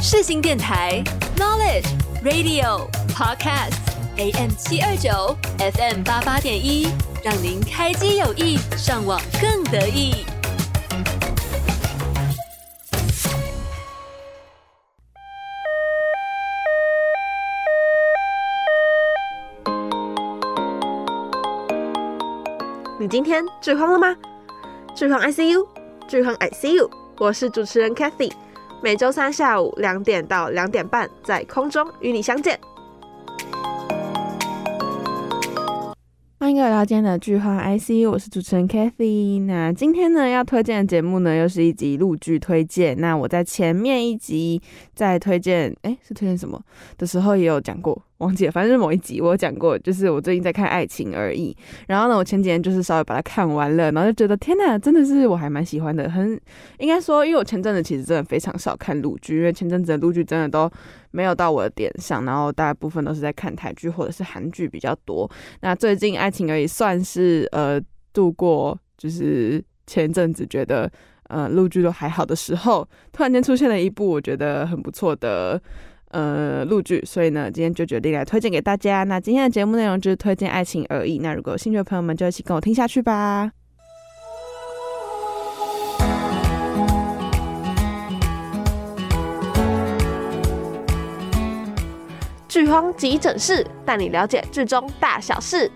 世新电台 Knowledge Radio Podcast AM 七二九 FM 八八点一，让您开机有意，上网更得意。你今天剧荒了吗？剧荒 ICU，剧荒 ICU，我是主持人 Cathy。每周三下午两点到两点半，在空中与你相见。欢迎各位来到今天的剧话 IC，我是主持人 Kathy。那今天呢，要推荐的节目呢，又是一集陆剧推荐。那我在前面一集在推荐，哎，是推荐什么的时候也有讲过。忘记了，反正是某一集我有讲过，就是我最近在看《爱情而已》，然后呢，我前几天就是稍微把它看完了，然后就觉得天呐，真的是我还蛮喜欢的，很应该说，因为我前阵子其实真的非常少看陆剧，因为前阵子的陆剧真的都没有到我的点上，然后大部分都是在看台剧或者是韩剧比较多。那最近《爱情而已》算是呃度过，就是前阵子觉得呃陆剧都还好的时候，突然间出现了一部我觉得很不错的。呃，录剧，所以呢，今天就决定来推荐给大家。那今天的节目内容就是推荐《爱情而已》。那如果有兴趣的朋友们，就一起跟我听下去吧。剧荒急诊室带你了解剧中大小事。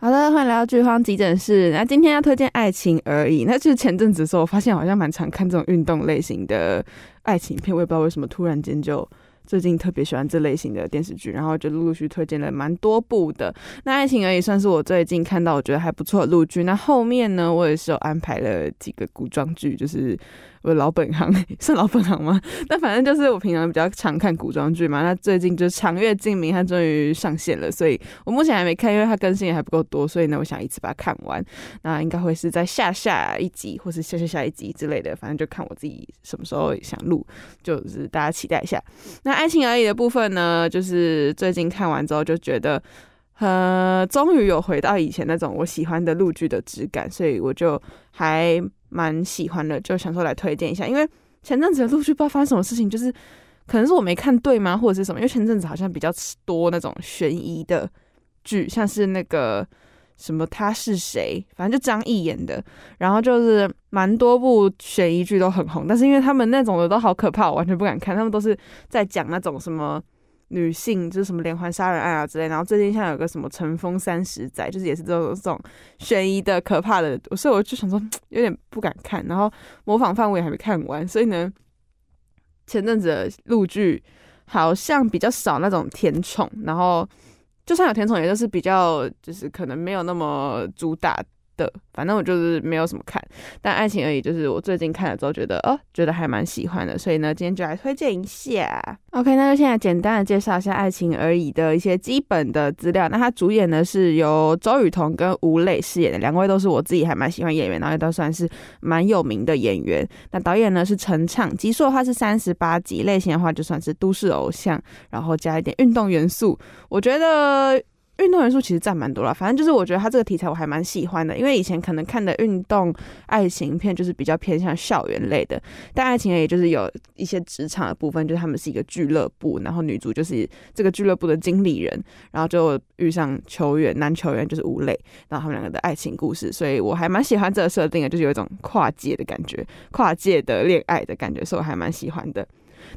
好的，欢迎来到剧荒急诊室。那今天要推荐《爱情而已》，那就是前阵子的时候，我发现好像蛮常看这种运动类型的爱情片，我也不知道为什么突然间就最近特别喜欢这类型的电视剧，然后就陆陆续续推荐了蛮多部的。那《爱情而已》算是我最近看到我觉得还不错的陆剧。那后面呢，我也是有安排了几个古装剧，就是。我的老本行 是老本行吗？但反正就是我平常比较常看古装剧嘛。那最近就是《长月烬明》它终于上线了，所以我目前还没看，因为它更新也还不够多，所以呢，我想一次把它看完。那应该会是在下下一集，或是下下下一集之类的，反正就看我自己什么时候想录，就是大家期待一下。那《爱情而已》的部分呢，就是最近看完之后就觉得，呃，终于有回到以前那种我喜欢的陆剧的质感，所以我就还。蛮喜欢的，就想说来推荐一下，因为前阵子陆续不知道发生什么事情，就是可能是我没看对吗，或者是什么？因为前阵子好像比较多那种悬疑的剧，像是那个什么他是谁，反正就张译演的，然后就是蛮多部悬疑剧都很红，但是因为他们那种的都好可怕，我完全不敢看，他们都是在讲那种什么。女性就是什么连环杀人案啊之类，然后最近像有个什么尘封三十载，就是也是这种这种悬疑的可怕的，所以我就想说 有点不敢看。然后模仿范围还没看完，所以呢，前阵子的陆剧好像比较少那种甜宠，然后就算有甜宠，也就是比较就是可能没有那么主打。的，反正我就是没有什么看，但爱情而已，就是我最近看了之后觉得，哦，觉得还蛮喜欢的，所以呢，今天就来推荐一下。OK，那就现在简单的介绍一下爱情而已的一些基本的资料。那他主演呢是由周雨彤跟吴磊饰演的，两位都是我自己还蛮喜欢演员，然后也都算是蛮有名的演员。那导演呢是陈畅，集数的话是三十八集，类型的话就算是都市偶像，然后加一点运动元素，我觉得。运动元素其实占蛮多了，反正就是我觉得他这个题材我还蛮喜欢的，因为以前可能看的运动爱情片就是比较偏向校园类的，但爱情也就是有一些职场的部分，就是他们是一个俱乐部，然后女主就是这个俱乐部的经理人，然后就遇上球员，男球员就是吴磊，然后他们两个的爱情故事，所以我还蛮喜欢这个设定的，就是有一种跨界的感觉，跨界的恋爱的感觉，所以我还蛮喜欢的。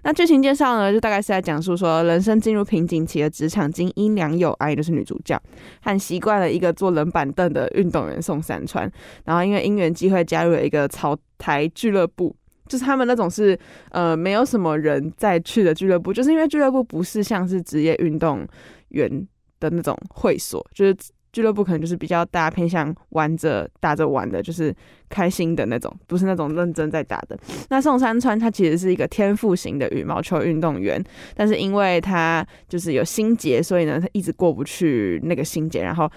那剧情介绍呢，就大概是在讲述说，人生进入瓶颈期的职场精英良友阿姨就是女主角，和习惯了一个坐冷板凳的运动员宋山川，然后因为因缘机会加入了一个草台俱乐部，就是他们那种是呃没有什么人在去的俱乐部，就是因为俱乐部不是像是职业运动员的那种会所，就是。俱乐部可能就是比较大家偏向玩着打着玩的，就是开心的那种，不是那种认真在打的。那宋山川他其实是一个天赋型的羽毛球运动员，但是因为他就是有心结，所以呢他一直过不去那个心结，然后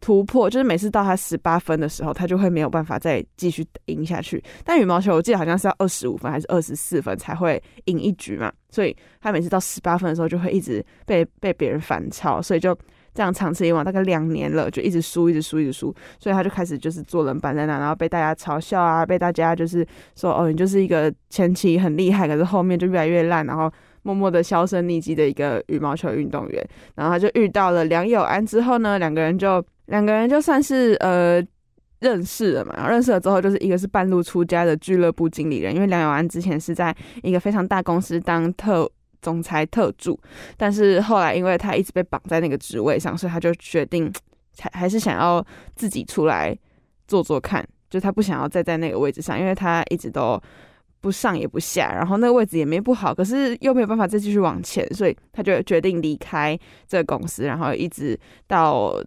突破就是每次到他十八分的时候，他就会没有办法再继续赢下去。但羽毛球我记得好像是要二十五分还是二十四分才会赢一局嘛，所以他每次到十八分的时候就会一直被被别人反超，所以就。这样长此以往，大概两年了，就一直输，一直输，一直输，所以他就开始就是坐冷板在那，然后被大家嘲笑啊，被大家就是说哦，你就是一个前期很厉害，可是后面就越来越烂，然后默默的销声匿迹的一个羽毛球运动员。然后他就遇到了梁友安之后呢，两个人就两个人就算是呃。认识了嘛？然后认识了之后，就是一个是半路出家的俱乐部经理人，因为梁友安之前是在一个非常大公司当特总裁特助，但是后来因为他一直被绑在那个职位上，所以他就决定还还是想要自己出来做做看，就他不想要再在那个位置上，因为他一直都不上也不下，然后那个位置也没不好，可是又没有办法再继续往前，所以他就决定离开这个公司，然后一直到。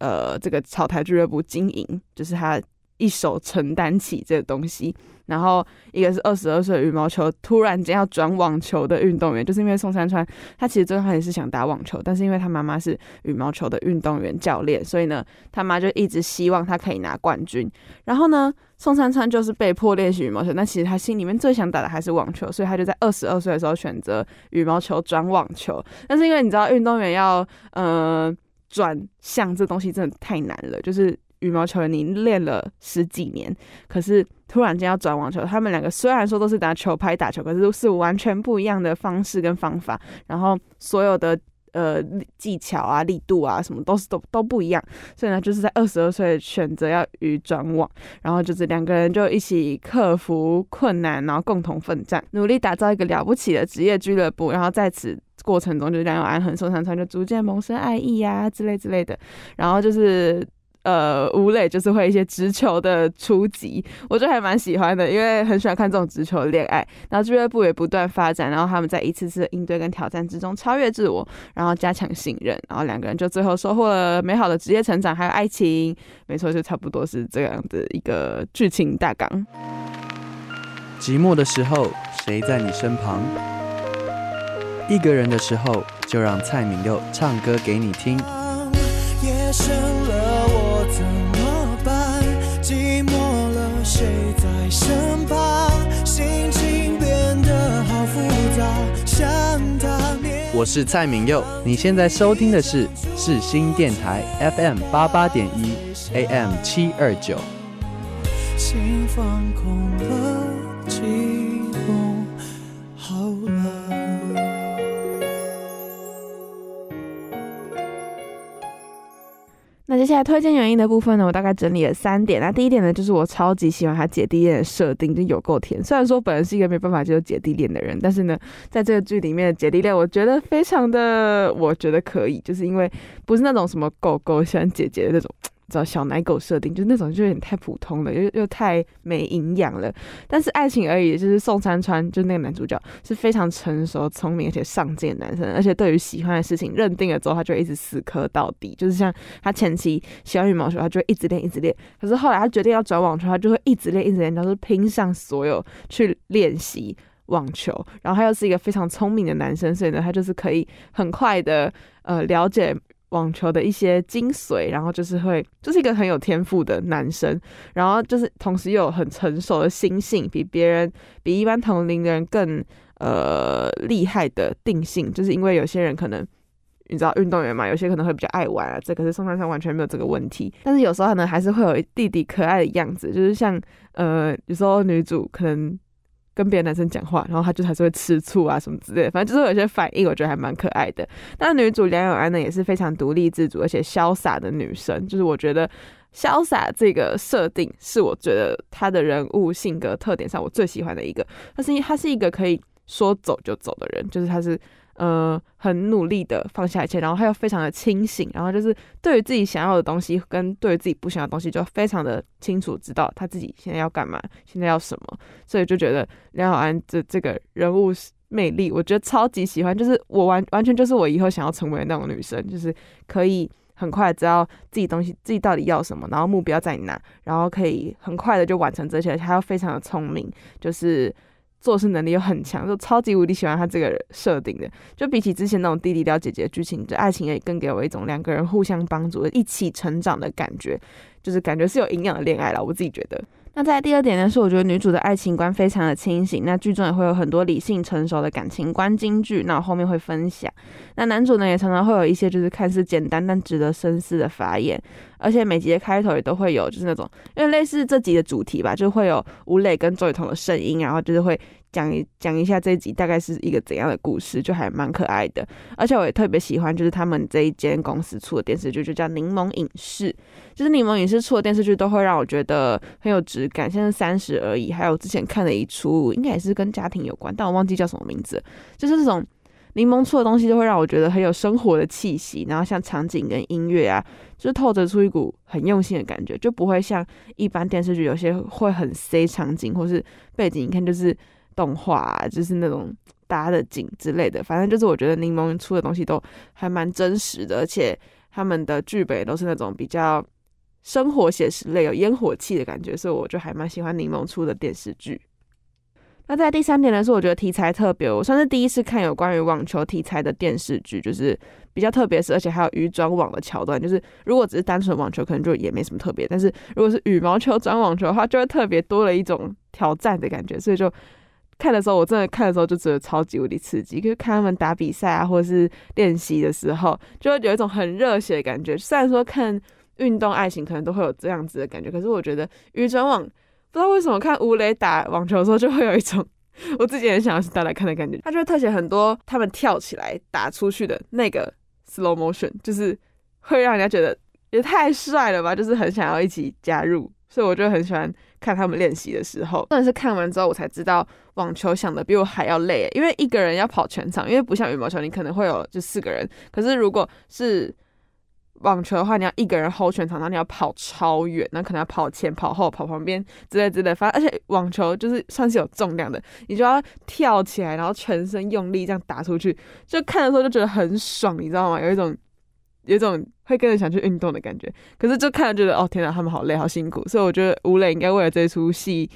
呃，这个草台俱乐部经营，就是他一手承担起这个东西。然后一个是二十二岁羽毛球突然间要转网球的运动员，就是因为宋珊川，他其实最开始是想打网球，但是因为他妈妈是羽毛球的运动员教练，所以呢，他妈就一直希望他可以拿冠军。然后呢，宋珊川就是被迫练习羽毛球，但其实他心里面最想打的还是网球，所以他就在二十二岁的时候选择羽毛球转网球。但是因为你知道，运动员要嗯。呃转向这东西真的太难了，就是羽毛球你练了十几年，可是突然间要转网球，他们两个虽然说都是拿球拍打球，可是都是完全不一样的方式跟方法，然后所有的。呃，技巧啊，力度啊，什么都是都都不一样，所以呢，就是在二十二岁选择要与转网，然后就是两个人就一起克服困难，然后共同奋战，努力打造一个了不起的职业俱乐部。然后在此过程中，就梁友安和宋珊川就逐渐萌生爱意啊之类之类的，然后就是。呃，吴磊就是会一些直球的出击，我就还蛮喜欢的，因为很喜欢看这种直球的恋爱。然后俱乐部也不断发展，然后他们在一次次的应对跟挑战之中超越自我，然后加强信任，然后两个人就最后收获了美好的职业成长，还有爱情。没错，就差不多是这样的一个剧情大纲。寂寞的时候，谁在你身旁？一个人的时候，就让蔡明佑唱歌给你听。夜深我是蔡旻佑，你现在收听的是世新电台 FM 八八点一 AM 七二九。心放空了，接下来推荐原因的部分呢，我大概整理了三点。那第一点呢，就是我超级喜欢他姐弟恋的设定，就有够甜。虽然说本人是一个没办法接受姐弟恋的人，但是呢，在这个剧里面的姐弟恋，我觉得非常的，我觉得可以，就是因为不是那种什么狗狗喜欢姐姐的那种。找小奶狗设定，就那种就有点太普通了，又又太没营养了。但是爱情而已，就是宋珊川，就那个男主角是非常成熟、聪明而且上进的男生，而且对于喜欢的事情认定了之后，他就一直死磕到底。就是像他前期喜欢羽毛球，他就一直练、一直练。可是后来他决定要转网球，他就会一直练、一直练，然后拼上所有去练习网球。然后他又是一个非常聪明的男生，所以呢，他就是可以很快的呃了解。网球的一些精髓，然后就是会，就是一个很有天赋的男生，然后就是同时又有很成熟的心性，比别人，比一般同龄的人更呃厉害的定性，就是因为有些人可能你知道运动员嘛，有些可能会比较爱玩啊，这可是宋珊川完全没有这个问题，但是有时候可能还是会有弟弟可爱的样子，就是像呃有时候女主可能。跟别的男生讲话，然后他就还是会吃醋啊什么之类的，反正就是有些反应，我觉得还蛮可爱的。那女主梁永安呢，也是非常独立自主而且潇洒的女生，就是我觉得潇洒这个设定是我觉得她的人物性格特点上我最喜欢的一个。她是她是一个可以说走就走的人，就是她是。呃，很努力的放下一切，然后他又非常的清醒，然后就是对于自己想要的东西跟对于自己不想要的东西，就非常的清楚知道他自己现在要干嘛，现在要什么，所以就觉得梁友安这这个人物魅力，我觉得超级喜欢，就是我完完全就是我以后想要成为的那种女生，就是可以很快知道自己东西自己到底要什么，然后目标在哪，然后可以很快的就完成这些，他又非常的聪明，就是。做事能力又很强，就超级无敌喜欢他这个设定的。就比起之前那种弟弟撩姐姐剧情，这爱情也更给我一种两个人互相帮助、一起成长的感觉，就是感觉是有营养的恋爱了。我自己觉得。那在第二点呢，是我觉得女主的爱情观非常的清醒，那剧中也会有很多理性成熟的感情观金句，那我后面会分享。那男主呢，也常常会有一些就是看似简单但值得深思的发言，而且每集的开头也都会有就是那种，因为类似这集的主题吧，就会有吴磊跟周雨彤的声音，然后就是会。讲一讲一下这一集大概是一个怎样的故事，就还蛮可爱的。而且我也特别喜欢，就是他们这一间公司出的电视剧，就叫柠檬影视。就是柠檬影视出的电视剧都会让我觉得很有质感。现在三十而已，还有之前看了一出，应该也是跟家庭有关，但我忘记叫什么名字。就是这种柠檬出的东西，就会让我觉得很有生活的气息。然后像场景跟音乐啊，就是透着出一股很用心的感觉，就不会像一般电视剧有些会很塞场景或是背景，一看就是。动画啊，就是那种搭的景之类的，反正就是我觉得柠檬出的东西都还蛮真实的，而且他们的剧本都是那种比较生活写实类，有烟火气的感觉，所以我就还蛮喜欢柠檬出的电视剧。那在第三点呢，是我觉得题材特别，我算是第一次看有关于网球题材的电视剧，就是比较特别，是而且还有鱼转网的桥段，就是如果只是单纯网球，可能就也没什么特别，但是如果是羽毛球转网球的话，就会特别多了一种挑战的感觉，所以就。看的时候，我真的看的时候就觉得超级无敌刺激，就是看他们打比赛啊，或者是练习的时候，就会有一种很热血的感觉。虽然说看运动爱情可能都会有这样子的感觉，可是我觉得鱼转网不知道为什么看吴磊打网球的时候就会有一种我自己也想要去打来看的感觉。他就会特写很多他们跳起来打出去的那个 slow motion，就是会让人家觉得也太帅了吧，就是很想要一起加入。所以我就很喜欢看他们练习的时候，真的是看完之后我才知道网球想的比我还要累，因为一个人要跑全场，因为不像羽毛球，你可能会有就四个人，可是如果是网球的话，你要一个人 hold 全场，然后你要跑超远，那可能要跑前、跑后、跑旁边之类之类，反正而且网球就是算是有重量的，你就要跳起来，然后全身用力这样打出去，就看的时候就觉得很爽，你知道吗？有一种。有一种会跟着想去运动的感觉，可是就看了觉得哦天哪，他们好累好辛苦，所以我觉得吴磊应该为了这出戏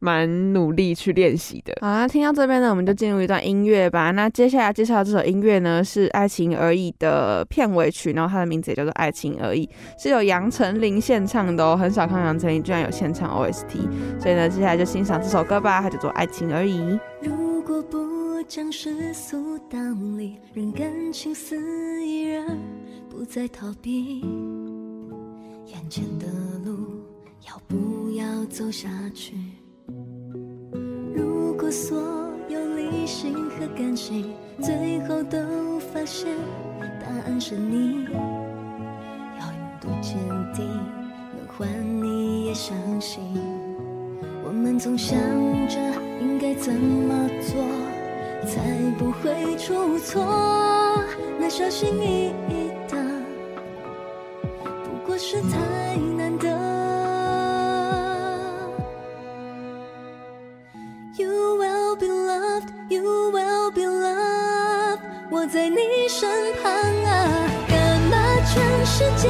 蛮努力去练习的。好啦，听到这边呢，我们就进入一段音乐吧。那接下来介绍的这首音乐呢是《爱情而已》的片尾曲，然后它的名字也叫做《爱情而已》，是由杨丞琳献唱的哦。很少看杨丞琳居然有献唱 OST，所以呢，接下来就欣赏这首歌吧，它叫做《爱情而已》。如果不将世俗道理，让感情肆意人不再逃避，眼前的路要不要走下去？如果所有理性和感性最后都发现答案是你，要有多坚定能换你也相信？我们总想着应该怎么做才不会出错，那小心翼翼。是太难得。You will be loved, you will be loved。我在你身旁啊，干嘛全世界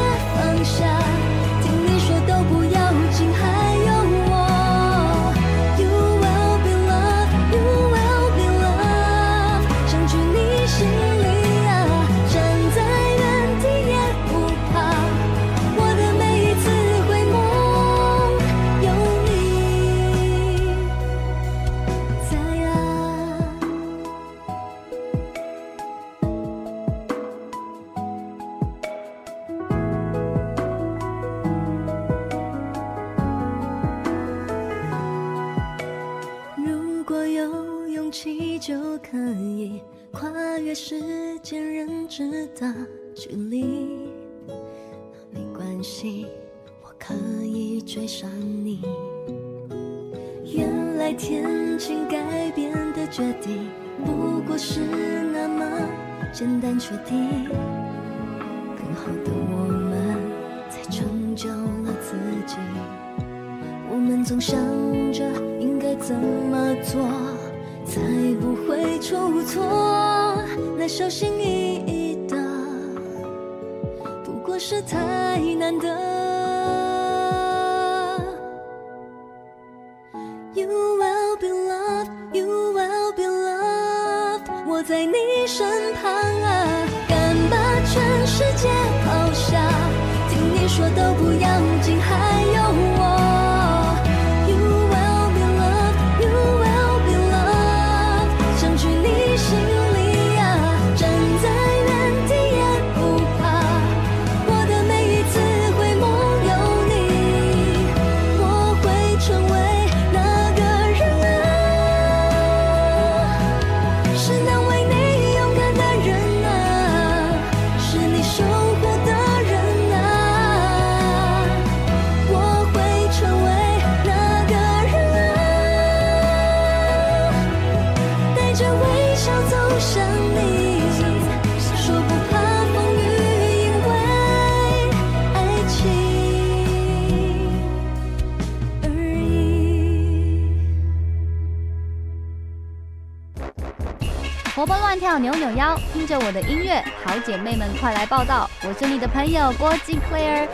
我的音乐，好姐妹们快来报道！我是你的朋友郭静 Claire。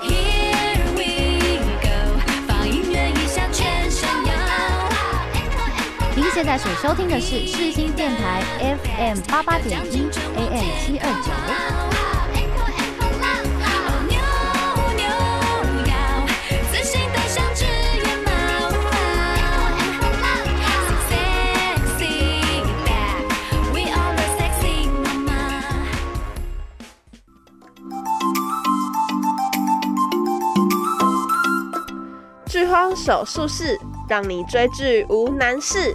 Here we go，放音乐一下全身摇。您现在所收听的是世新电台 FM 八八点一 AM 七二九。手术室，让你追剧无难事。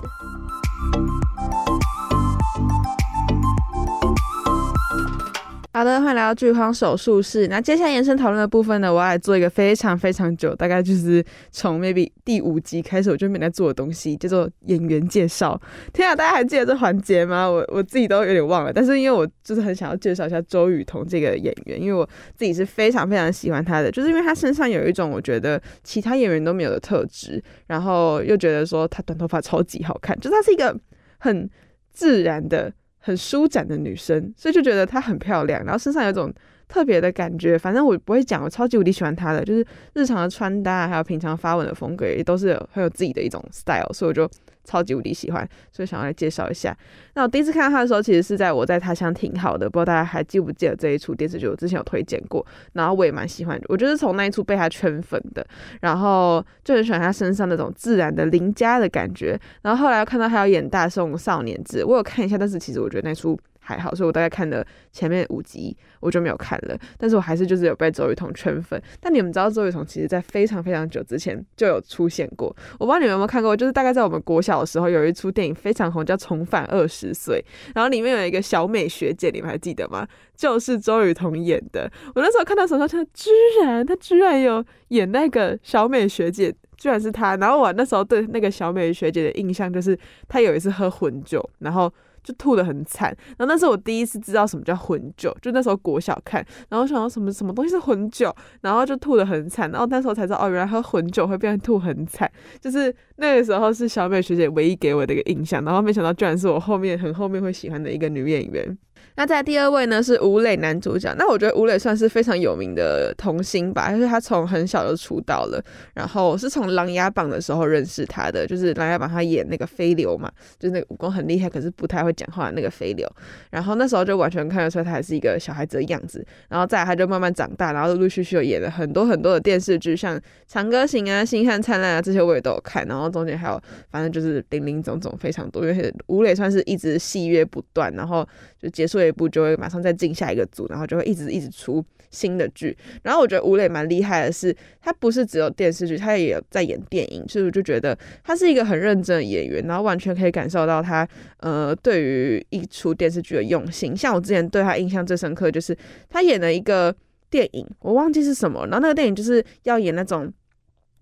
好的，欢迎来到剧荒手术室。那接下来延伸讨论的部分呢，我要来做一个非常非常久，大概就是从 maybe 第五集开始，我就没在做的东西，叫做演员介绍。天啊，大家还记得这环节吗？我我自己都有点忘了。但是因为我就是很想要介绍一下周雨彤这个演员，因为我自己是非常非常喜欢他的，就是因为他身上有一种我觉得其他演员都没有的特质，然后又觉得说他短头发超级好看，就是他是一个很自然的。很舒展的女生，所以就觉得她很漂亮，然后身上有种特别的感觉。反正我不会讲，我超级无敌喜欢他的，就是日常的穿搭，还有平常发文的风格，也都是很有自己的一种 style，所以我就。超级无敌喜欢，所以想要来介绍一下。那我第一次看到他的时候，其实是在我在他乡挺好的，不知道大家还记不记得这一出电视剧？我之前有推荐过，然后我也蛮喜欢，我就是从那一出被他圈粉的，然后就很喜欢他身上那种自然的邻家的感觉。然后后来又看到他要演《大宋少年志》，我有看一下，但是其实我觉得那出。还好，所以我大概看了前面五集，我就没有看了。但是我还是就是有被周雨彤圈粉。但你们知道周雨彤其实在非常非常久之前就有出现过。我不知道你们有没有看过，就是大概在我们国小的时候，有一出电影非常红，叫《重返二十岁》，然后里面有一个小美学姐，你们还记得吗？就是周雨彤演的。我那时候看到时候，她居然他居然有演那个小美学姐，居然是他。然后我那时候对那个小美学姐的印象就是，她有一次喝混酒，然后。就吐得很惨，然后那是我第一次知道什么叫混酒，就那时候国小看，然后想到什么什么东西是混酒，然后就吐得很惨，然后那时候才知道哦，原来喝混酒会变成吐很惨，就是那个时候是小美学姐唯一给我的一个印象，然后没想到居然是我后面很后面会喜欢的一个女演员。那在第二位呢是吴磊男主角，那我觉得吴磊算是非常有名的童星吧，因为他从很小就出道了，然后是从《琅琊榜》的时候认识他的，就是《琅琊榜》他演那个飞流嘛，就是那个武功很厉害，可是不太会讲话的那个飞流，然后那时候就完全看得出来他还是一个小孩子的样子，然后再他就慢慢长大，然后陆陆续续有演了很多很多的电视剧，像《长歌行》啊、《星汉灿烂》啊这些我也都有看，然后中间还有反正就是林林总总非常多，因为吴磊算是一直戏约不断，然后就结束了一部就会马上再进下一个组，然后就会一直一直出新的剧。然后我觉得吴磊蛮厉害的是，他不是只有电视剧，他也有在演电影，所以我就觉得他是一个很认真的演员，然后完全可以感受到他呃对于一出电视剧的用心。像我之前对他印象最深刻，就是他演了一个电影，我忘记是什么，然后那个电影就是要演那种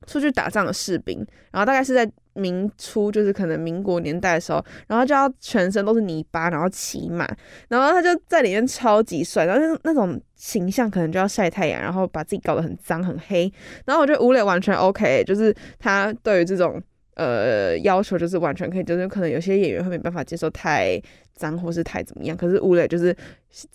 出去打仗的士兵，然后大概是在。明初就是可能民国年代的时候，然后就要全身都是泥巴，然后骑马，然后他就在里面超级帅，然后那种形象可能就要晒太阳，然后把自己搞得很脏很黑，然后我觉得吴磊完全 OK，就是他对于这种呃要求就是完全可以，就是可能有些演员会没办法接受太。脏或是太怎么样，可是吴磊就是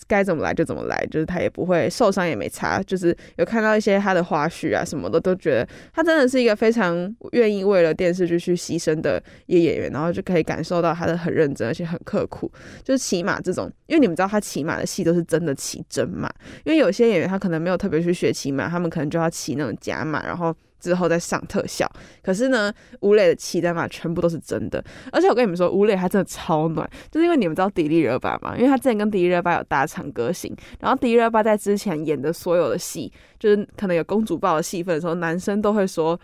该怎么来就怎么来，就是他也不会受伤也没差，就是有看到一些他的花絮啊什么的，都觉得他真的是一个非常愿意为了电视剧去牺牲的一个演员，然后就可以感受到他的很认真而且很刻苦，就是骑马这种，因为你们知道他骑马的戏都是真的骑真马，因为有些演员他可能没有特别去学骑马，他们可能就要骑那种假马，然后。之后再上特效，可是呢，吴磊的骑的马全部都是真的，而且我跟你们说，吴磊他真的超暖，就是因为你们知道迪丽热巴嘛，因为他之前跟迪丽热巴有搭长歌行，然后迪丽热巴在之前演的所有的戏，就是可能有公主抱的戏份的时候，男生都会说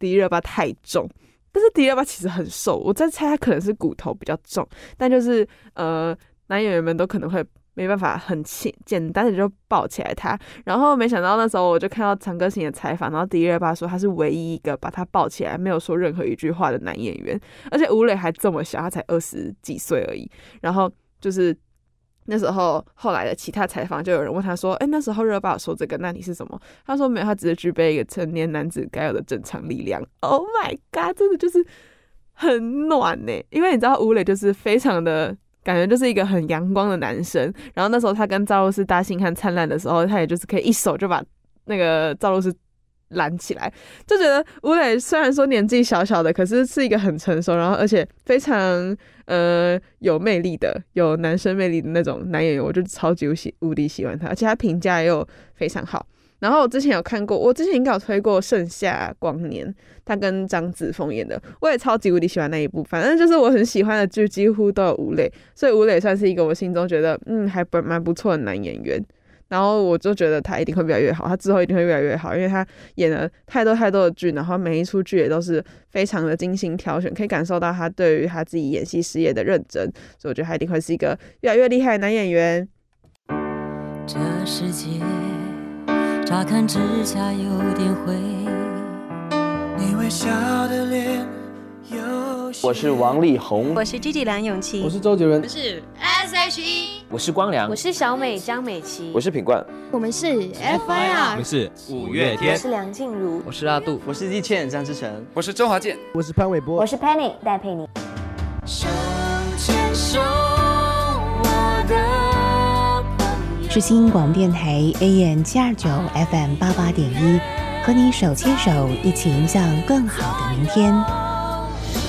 迪丽热巴太重，但是迪丽热巴其实很瘦，我在猜他可能是骨头比较重，但就是呃，男演员们都可能会。没办法，很轻简单的就抱起来他，然后没想到那时候我就看到长歌行的采访，然后迪丽热巴说他是唯一一个把他抱起来没有说任何一句话的男演员，而且吴磊还这么小，他才二十几岁而已。然后就是那时候后来的其他采访，就有人问他说：“哎，那时候热巴说这个，那你是什么？”他说：“没有，他只是具备一个成年男子该有的正常力量。”Oh my god，真的就是很暖呢，因为你知道吴磊就是非常的。感觉就是一个很阳光的男生。然后那时候他跟赵露思搭《星汉灿烂》的时候，他也就是可以一手就把那个赵露思揽起来，就觉得吴磊虽然说年纪小小的，可是是一个很成熟，然后而且非常呃有魅力的、有男生魅力的那种男演员，我就超级喜无敌喜欢他，而且他评价也有非常好。然后我之前有看过，我之前应该有推过《盛夏光年》，他跟张子枫演的，我也超级无敌喜欢那一部。反正就是我很喜欢的剧，几乎都有吴磊，所以吴磊算是一个我心中觉得嗯还蛮不错的男演员。然后我就觉得他一定会越来越好，他之后一定会越来越好，因为他演了太多太多的剧，然后每一出剧也都是非常的精心挑选，可以感受到他对于他自己演戏事业的认真，所以我觉得他一定会是一个越来越厉害的男演员。这世界乍看之下有点灰，你微笑的脸。我是王力宏，我是 Gigi 梁咏琪，我是周杰伦，我是 S.H.E，我是光良，我是小美张美琪，我是品冠，我们是 F.I.R，我们是五月天，我是梁静茹，我是阿杜，我是易倩张智成，我是周华健，我是潘玮柏，我是 Penny 戴佩妮。手牵手，我的是。新广电台 AM 七二九 FM 八八点一，和你手牵手，一起迎向更好的明天。手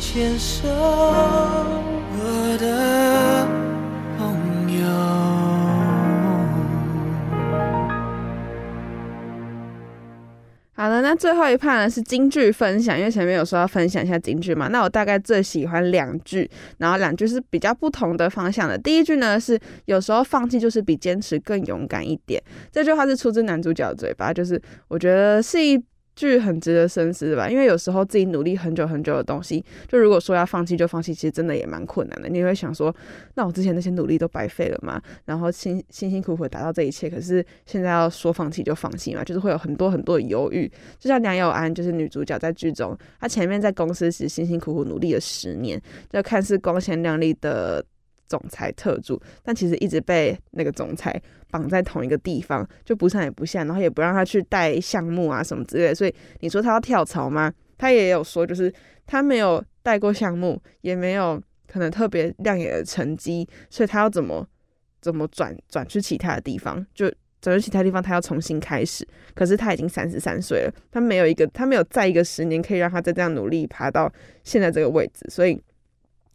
牵手，我的好了，那最后一 part 呢是京剧分享，因为前面有说要分享一下京剧嘛，那我大概最喜欢两句，然后两句是比较不同的方向的。第一句呢是有时候放弃就是比坚持更勇敢一点，这句话是出自男主角嘴巴，就是我觉得是一。句很值得深思吧，因为有时候自己努力很久很久的东西，就如果说要放弃就放弃，其实真的也蛮困难的。你会想说，那我之前那些努力都白费了吗？然后辛辛辛苦苦达到这一切，可是现在要说放弃就放弃嘛，就是会有很多很多的犹豫。就像梁友安，就是女主角在剧中，她前面在公司时辛辛苦苦努力了十年，就看似光鲜亮丽的。总裁特助，但其实一直被那个总裁绑在同一个地方，就不上也不下，然后也不让他去带项目啊什么之类。所以你说他要跳槽吗？他也有说，就是他没有带过项目，也没有可能特别亮眼的成绩，所以他要怎么怎么转转去其他的地方，就转去其他地方，他要重新开始。可是他已经三十三岁了，他没有一个，他没有再一个十年可以让他再这样努力爬到现在这个位置，所以。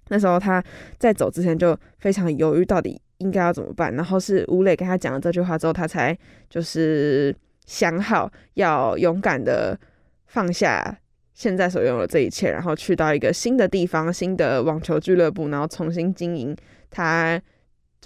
那时候他在走之前就非常犹豫，到底应该要怎么办。然后是吴磊跟他讲了这句话之后，他才就是想好要勇敢的放下现在所拥有的这一切，然后去到一个新的地方、新的网球俱乐部，然后重新经营。他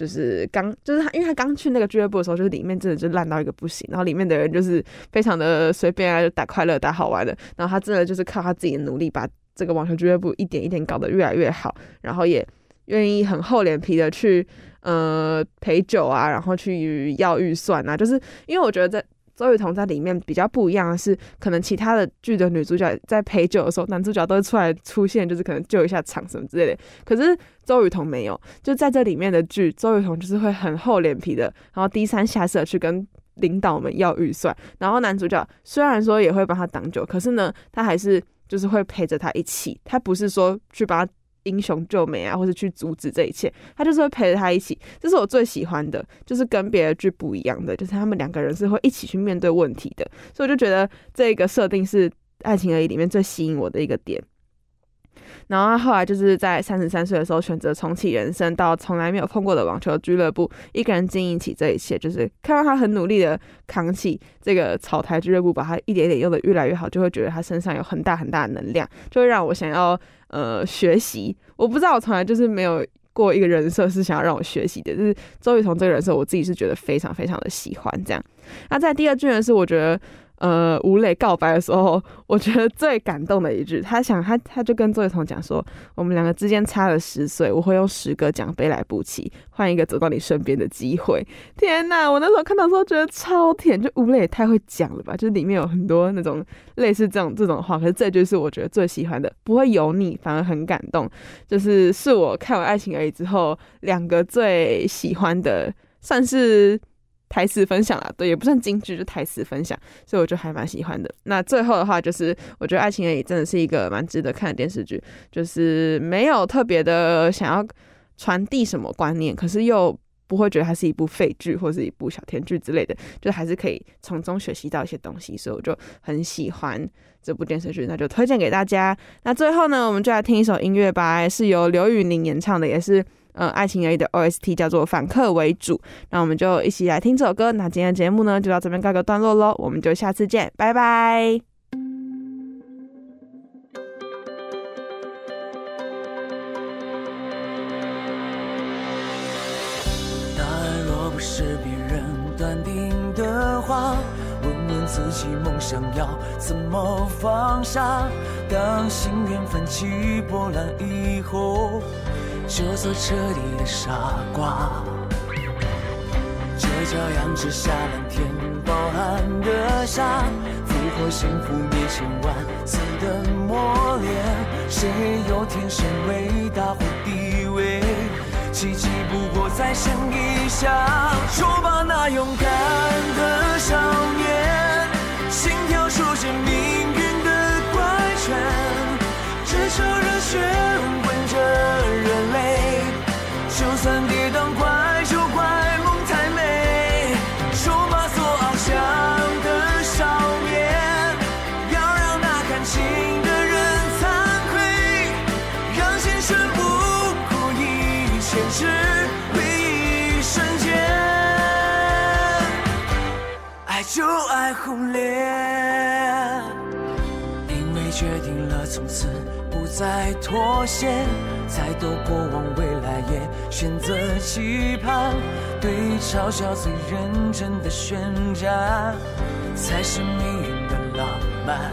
就是刚就是他，因为他刚去那个俱乐部的时候，就是里面真的就烂到一个不行，然后里面的人就是非常的随便啊，就打快乐、打好玩的。然后他真的就是靠他自己的努力把。这个网球俱乐部一点一点搞得越来越好，然后也愿意很厚脸皮的去呃陪酒啊，然后去要预算啊，就是因为我觉得在周雨彤在里面比较不一样的是，可能其他的剧的女主角在陪酒的时候，男主角都会出来出现，就是可能救一下场什么之类的。可是周雨彤没有，就在这里面的剧，周雨彤就是会很厚脸皮的，然后低三下四的去跟领导们要预算，然后男主角虽然说也会帮他挡酒，可是呢，他还是。就是会陪着他一起，他不是说去帮他英雄救美啊，或者去阻止这一切，他就是会陪着他一起。这是我最喜欢的，就是跟别的剧不一样的，就是他们两个人是会一起去面对问题的，所以我就觉得这个设定是《爱情而已》里面最吸引我的一个点。然后他后来就是在三十三岁的时候选择重启人生，到从来没有碰过的网球俱乐部，一个人经营起这一切。就是看到他很努力的扛起这个草台俱乐部，把他一点点用的越来越好，就会觉得他身上有很大很大的能量，就会让我想要呃学习。我不知道我从来就是没有过一个人设是想要让我学习的，就是周雨彤这个人设，我自己是觉得非常非常的喜欢这样。那在第二句呢，是我觉得。呃，吴磊告白的时候，我觉得最感动的一句，他想他他就跟周雨彤讲说，我们两个之间差了十岁，我会用十个奖杯来补齐，换一个走到你身边的机会。天呐，我那时候看到时候觉得超甜，就吴磊也太会讲了吧，就是里面有很多那种类似这种这种话，可是这句是我觉得最喜欢的，不会油腻，反而很感动，就是是我看完《爱情而已》之后两个最喜欢的，算是。台词分享啦，对，也不算金句，就台词分享，所以我就还蛮喜欢的。那最后的话，就是我觉得《爱情而已》真的是一个蛮值得看的电视剧，就是没有特别的想要传递什么观念，可是又不会觉得它是一部废剧或是一部小甜剧之类的，就还是可以从中学习到一些东西，所以我就很喜欢这部电视剧，那就推荐给大家。那最后呢，我们就来听一首音乐吧，是由刘宇宁演唱的，也是呃爱情而已的 OST，叫做《反客为主》。那我们就一起来听这首歌。那今天的节目呢，就到这边告个段落喽，我们就下次见，拜拜。是别人断定的话问问自己，梦想要怎么放下？当心缘泛起波澜以后，就做彻底的傻瓜。这叫羊脂下蓝天，饱含的沙，俘获幸福灭千万次的磨练。谁又天生伟大或地位？奇迹不过再想一想，就把那勇敢的少年，算跌宕怪就怪梦太美，手把所翱翔的少年，要让那看清的人惭愧，让心声不顾一切只为一瞬间，爱就爱红莲，因为决定了从此不再妥协，再多过往未来也选择期盼，对嘲笑最认真的宣战，才是命运的浪漫。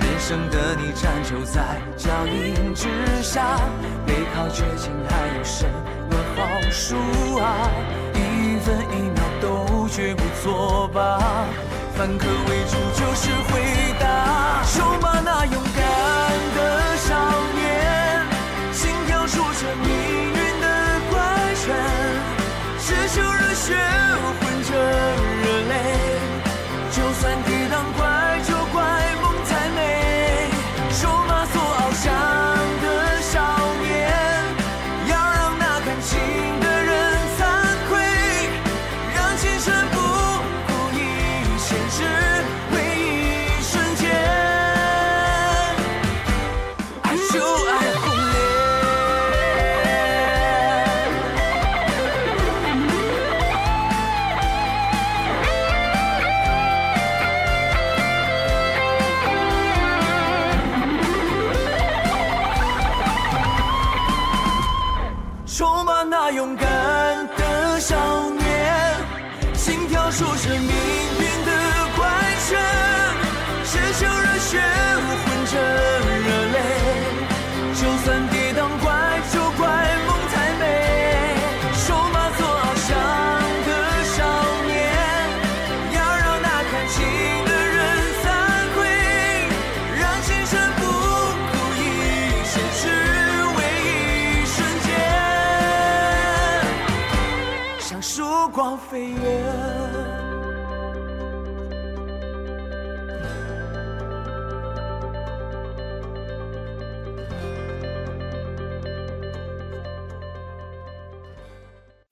人生的你战就在脚印之下，背靠绝境还有什么好输啊？一分一秒都绝不作罢，反客为主就是回答。就把那勇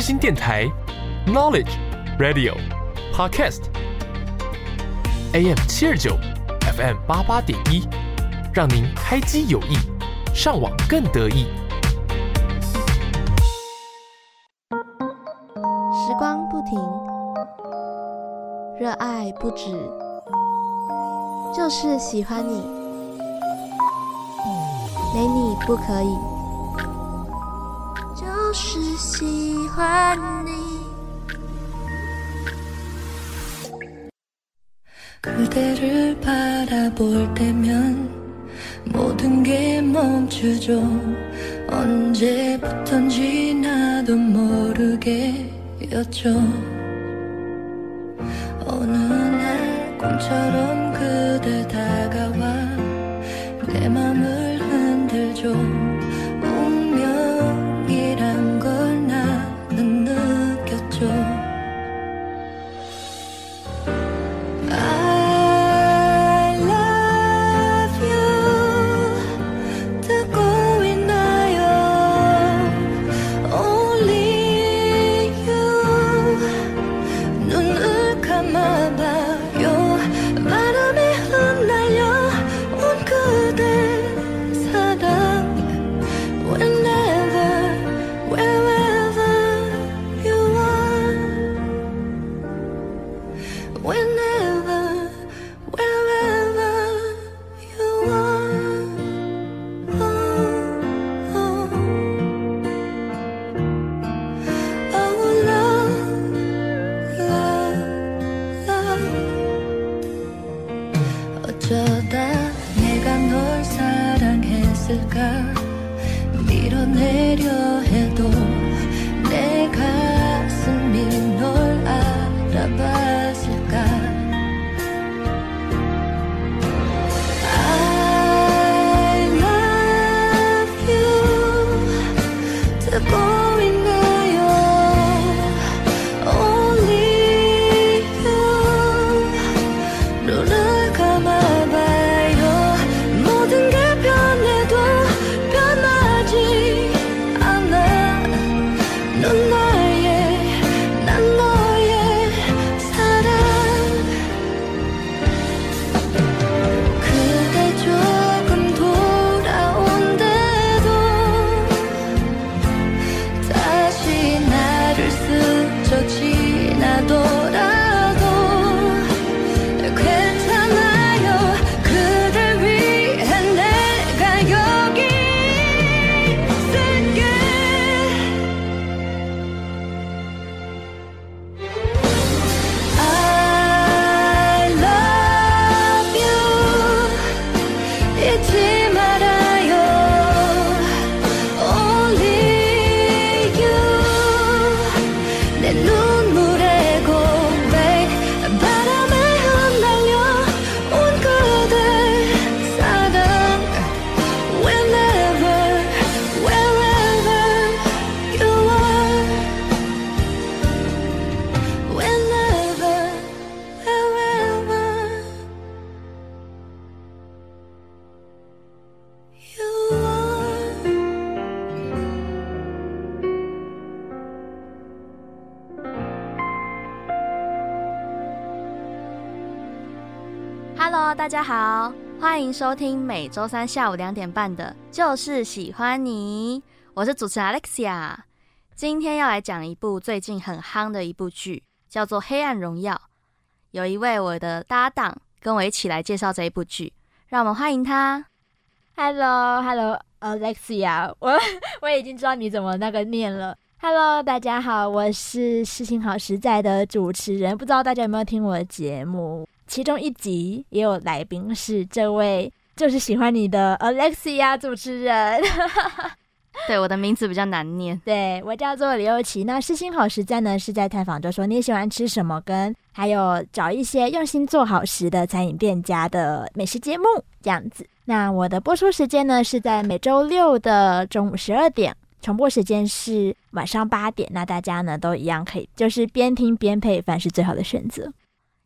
新电台，Knowledge Radio Podcast，AM 七二九，FM 八八点一，让您开机有益，上网更得意。时光不停，热爱不止，就是喜欢你，没你不可以。 환히 그대를 바라볼 때면 모든 게 멈추죠. 언제부턴지 나도 모르게였죠. 大家好，欢迎收听每周三下午两点半的《就是喜欢你》，我是主持人 Alexia。今天要来讲一部最近很夯的一部剧，叫做《黑暗荣耀》。有一位我的搭档跟我一起来介绍这一部剧，让我们欢迎他。Hello，Hello，Alexia，我我已经知道你怎么那个念了。Hello，大家好，我是事情好实在的主持人，不知道大家有没有听我的节目？其中一集也有来宾是这位，就是喜欢你的 Alexia 主持人。对，我的名字比较难念。对，我叫做李又琪。那是心好实在呢，是在探访，就说你喜欢吃什么，跟还有找一些用心做好食的餐饮店家的美食节目这样子。那我的播出时间呢，是在每周六的中午十二点，重播时间是晚上八点。那大家呢都一样可以，就是边听边配饭是最好的选择。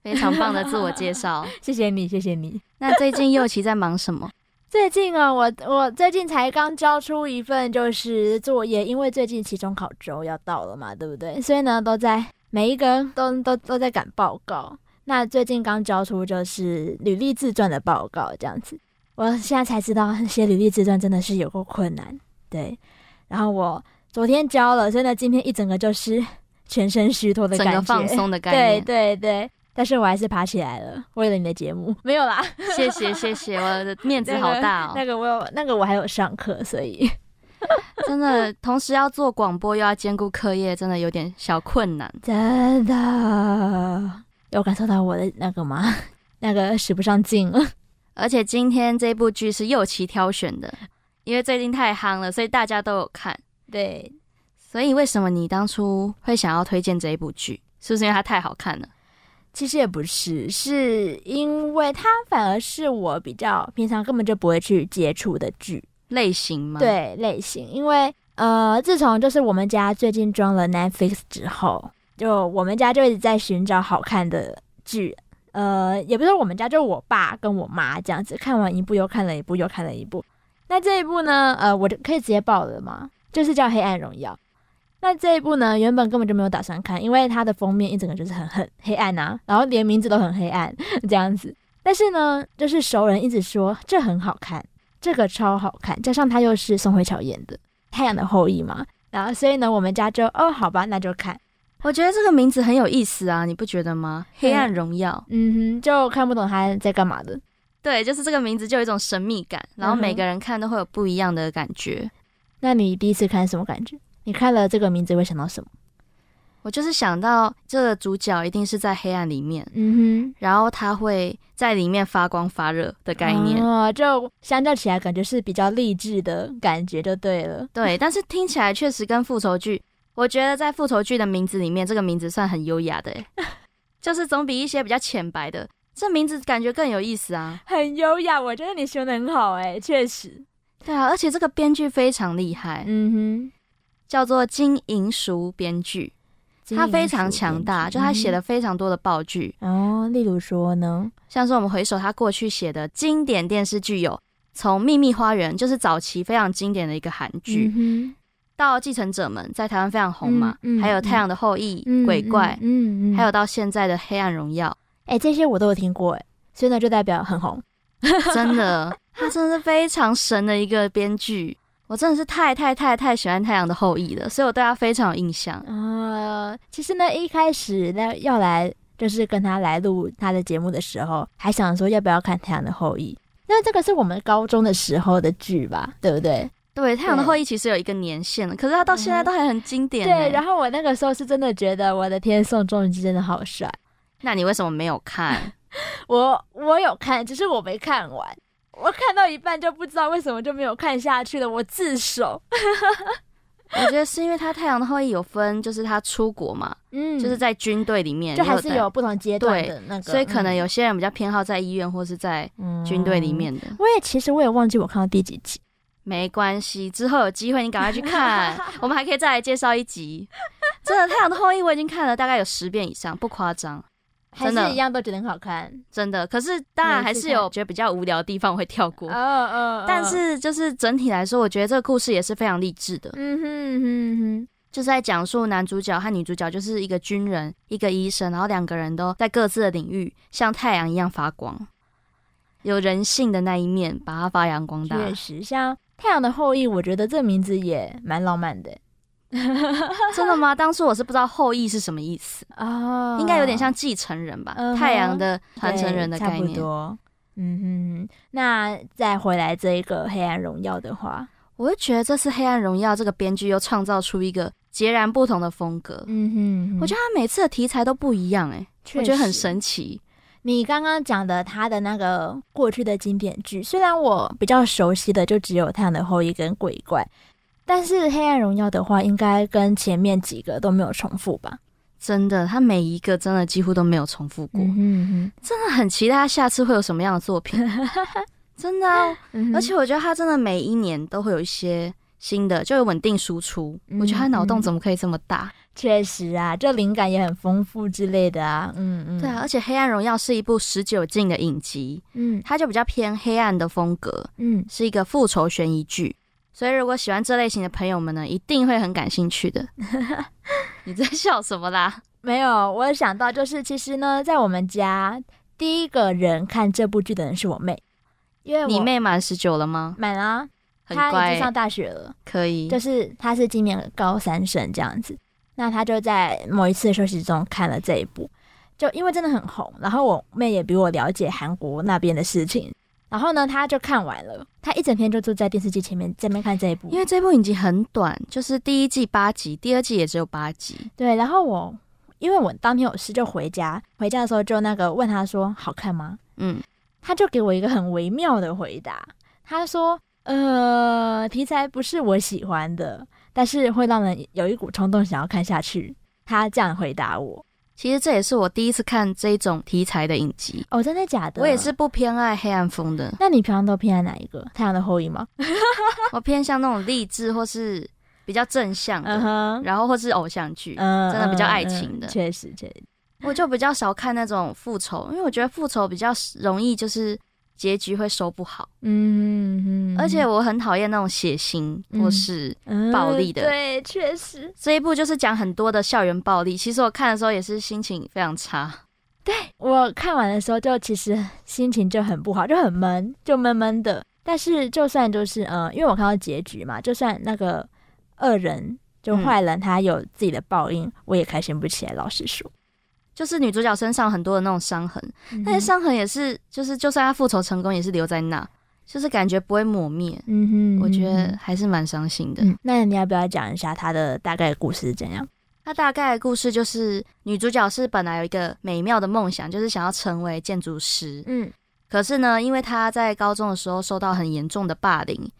非常棒的自我介绍，谢谢你，谢谢你。那最近又琪在忙什么？最近啊，我我最近才刚交出一份就是作业，因为最近期中考周要到了嘛，对不对？所以呢，都在每一个都都都在赶报告。那最近刚交出就是履历自传的报告，这样子。我现在才知道写履历自传真的是有够困难，对。然后我昨天交了，所以呢今天一整个就是全身虚脱的感觉，整个放松的感觉。对对对。但是我还是爬起来了，为了你的节目，没有啦。谢谢谢谢，我的面子好大哦。那个、那个我有，那个我还有上课，所以 真的同时要做广播又要兼顾课业，真的有点小困难。真的，有感受到我的那个吗？那个使不上劲了。而且今天这部剧是右奇挑选的，因为最近太夯了，所以大家都有看。对，所以为什么你当初会想要推荐这一部剧？是不是因为它太好看了？其实也不是，是因为它反而是我比较平常根本就不会去接触的剧类型吗？对，类型。因为呃，自从就是我们家最近装了 Netflix 之后，就我们家就一直在寻找好看的剧。呃，也不是我们家，就是我爸跟我妈这样子，看完一部又看了一部，又看了一部。那这一部呢？呃，我就可以直接报了吗？就是叫《黑暗荣耀》。那这一部呢，原本根本就没有打算看，因为它的封面一整个就是很很黑暗啊，然后连名字都很黑暗 这样子。但是呢，就是熟人一直说这很好看，这个超好看，加上它又是宋慧乔演的《太阳的后裔》嘛，然后所以呢，我们家就哦，好吧，那就看。我觉得这个名字很有意思啊，你不觉得吗？黑暗荣耀，嗯哼，就看不懂他在干嘛的。对，就是这个名字就有一种神秘感，然后每个人看都会有不一样的感觉。那你第一次看什么感觉？你看了这个名字会想到什么？我就是想到这个主角一定是在黑暗里面，嗯哼，然后他会在里面发光发热的概念，哦，就相较起来感觉是比较励志的感觉就对了。对，但是听起来确实跟复仇剧，我觉得在复仇剧的名字里面，这个名字算很优雅的，就是总比一些比较浅白的这名字感觉更有意思啊，很优雅。我觉得你修的很好，哎，确实。对啊，而且这个编剧非常厉害，嗯哼，叫做金银淑编剧，他非常强大，就他写了非常多的爆剧哦。例如说呢，像是我们回首他过去写的经典电视剧，有从《秘密花园》就是早期非常经典的一个韩剧，嗯、到《继承者们》在台湾非常红嘛，嗯嗯、还有《太阳的后裔》嗯、鬼怪，还有到现在的《黑暗荣耀》，哎，这些我都有听过，哎，所以呢就代表很红，真的。他真的是非常神的一个编剧，我真的是太太太太喜欢《太阳的后裔》了，所以我对他非常有印象。呃，其实呢，一开始呢要来就是跟他来录他的节目的时候，还想说要不要看《太阳的后裔》，那这个是我们高中的时候的剧吧，对不对？对，《太阳的后裔》其实有一个年限了，可是他到现在都还很经典。对，然后我那个时候是真的觉得，我的天，宋仲基真的好帅。那你为什么没有看？我我有看，只是我没看完。我看到一半就不知道为什么就没有看下去了，我自首。我觉得是因为他《太阳的后裔》有分，就是他出国嘛，嗯，就是在军队里面，就还是有不同阶段的那个，所以可能有些人比较偏好在医院或是在军队里面的。嗯、我也其实我也忘记我看到第几集，没关系，之后有机会你赶快去看，我们还可以再来介绍一集。真的，《太阳的后裔》我已经看了大概有十遍以上，不夸张。还是一样都觉得很好看，真的。可是当然还是有觉得比较无聊的地方，我会跳过。嗯嗯。Oh, oh, oh. 但是就是整体来说，我觉得这个故事也是非常励志的。嗯哼哼哼，就是在讲述男主角和女主角就是一个军人，一个医生，然后两个人都在各自的领域像太阳一样发光，有人性的那一面，把它发扬光大。确实，像《太阳的后裔》，我觉得这名字也蛮浪漫的。真的吗？当初我是不知道后裔是什么意思啊，应该有点像继承人吧，嗯、太阳的传承人的概念。差不多。嗯哼，那再回来这一个《黑暗荣耀》的话，我会觉得这次《黑暗荣耀》这个编剧又创造出一个截然不同的风格。嗯哼，哼，我觉得他每次的题材都不一样，哎，我觉得很神奇。你刚刚讲的他的那个过去的经典剧，虽然我比较熟悉的就只有《太阳的后裔》跟《鬼怪》。但是《黑暗荣耀》的话，应该跟前面几个都没有重复吧？真的，他每一个真的几乎都没有重复过。嗯哼哼，真的很期待他下次会有什么样的作品。真的、啊嗯，而且我觉得他真的每一年都会有一些新的，就有稳定输出。嗯、我觉得他脑洞怎么可以这么大？确实啊，这灵感也很丰富之类的啊。嗯嗯，对啊，而且《黑暗荣耀》是一部十九禁的影集，嗯，它就比较偏黑暗的风格，嗯，是一个复仇悬疑剧。所以，如果喜欢这类型的朋友们呢，一定会很感兴趣的。你在笑什么啦？没有，我想到就是，其实呢，在我们家第一个人看这部剧的人是我妹，因为你妹满十九了吗？满啊，她已经上大学了，可以。就是她是今年高三生这样子，那她就在某一次休息中看了这一部，就因为真的很红，然后我妹也比我了解韩国那边的事情。然后呢，他就看完了，他一整天就坐在电视机前面在那边看这一部，因为这部影集很短，就是第一季八集，第二季也只有八集。对，然后我因为我当天有事就回家，回家的时候就那个问他说好看吗？嗯，他就给我一个很微妙的回答，他说：“呃，题材不是我喜欢的，但是会让人有一股冲动想要看下去。”他这样回答我。其实这也是我第一次看这种题材的影集哦，真的假的？我也是不偏爱黑暗风的。那你平常都偏爱哪一个？《太阳的后裔》吗？我偏向那种励志或是比较正向的，uh huh. 然后或是偶像剧，嗯、uh，huh. 真的比较爱情的。确实，确实。我就比较少看那种复仇，因为我觉得复仇比较容易就是结局会收不好。嗯，而且我很讨厌那种血腥或是暴力的。嗯、对，确实。这一部就是讲很多的校园暴力，其实我看的时候也是心情非常差。对，我看完的时候就其实心情就很不好，就很闷，就闷闷的。但是就算就是呃，因为我看到结局嘛，就算那个恶人就坏人他有自己的报应，嗯、我也开心不起来。老实说。就是女主角身上很多的那种伤痕，那些伤痕也是，就是就算她复仇成功，也是留在那，就是感觉不会抹灭。嗯哼，我觉得还是蛮伤心的。嗯，那你要不要讲一下她的大概的故事是怎样？她大概的故事就是女主角是本来有一个美妙的梦想，就是想要成为建筑师。嗯，可是呢，因为她在高中的时候受到很严重的霸凌，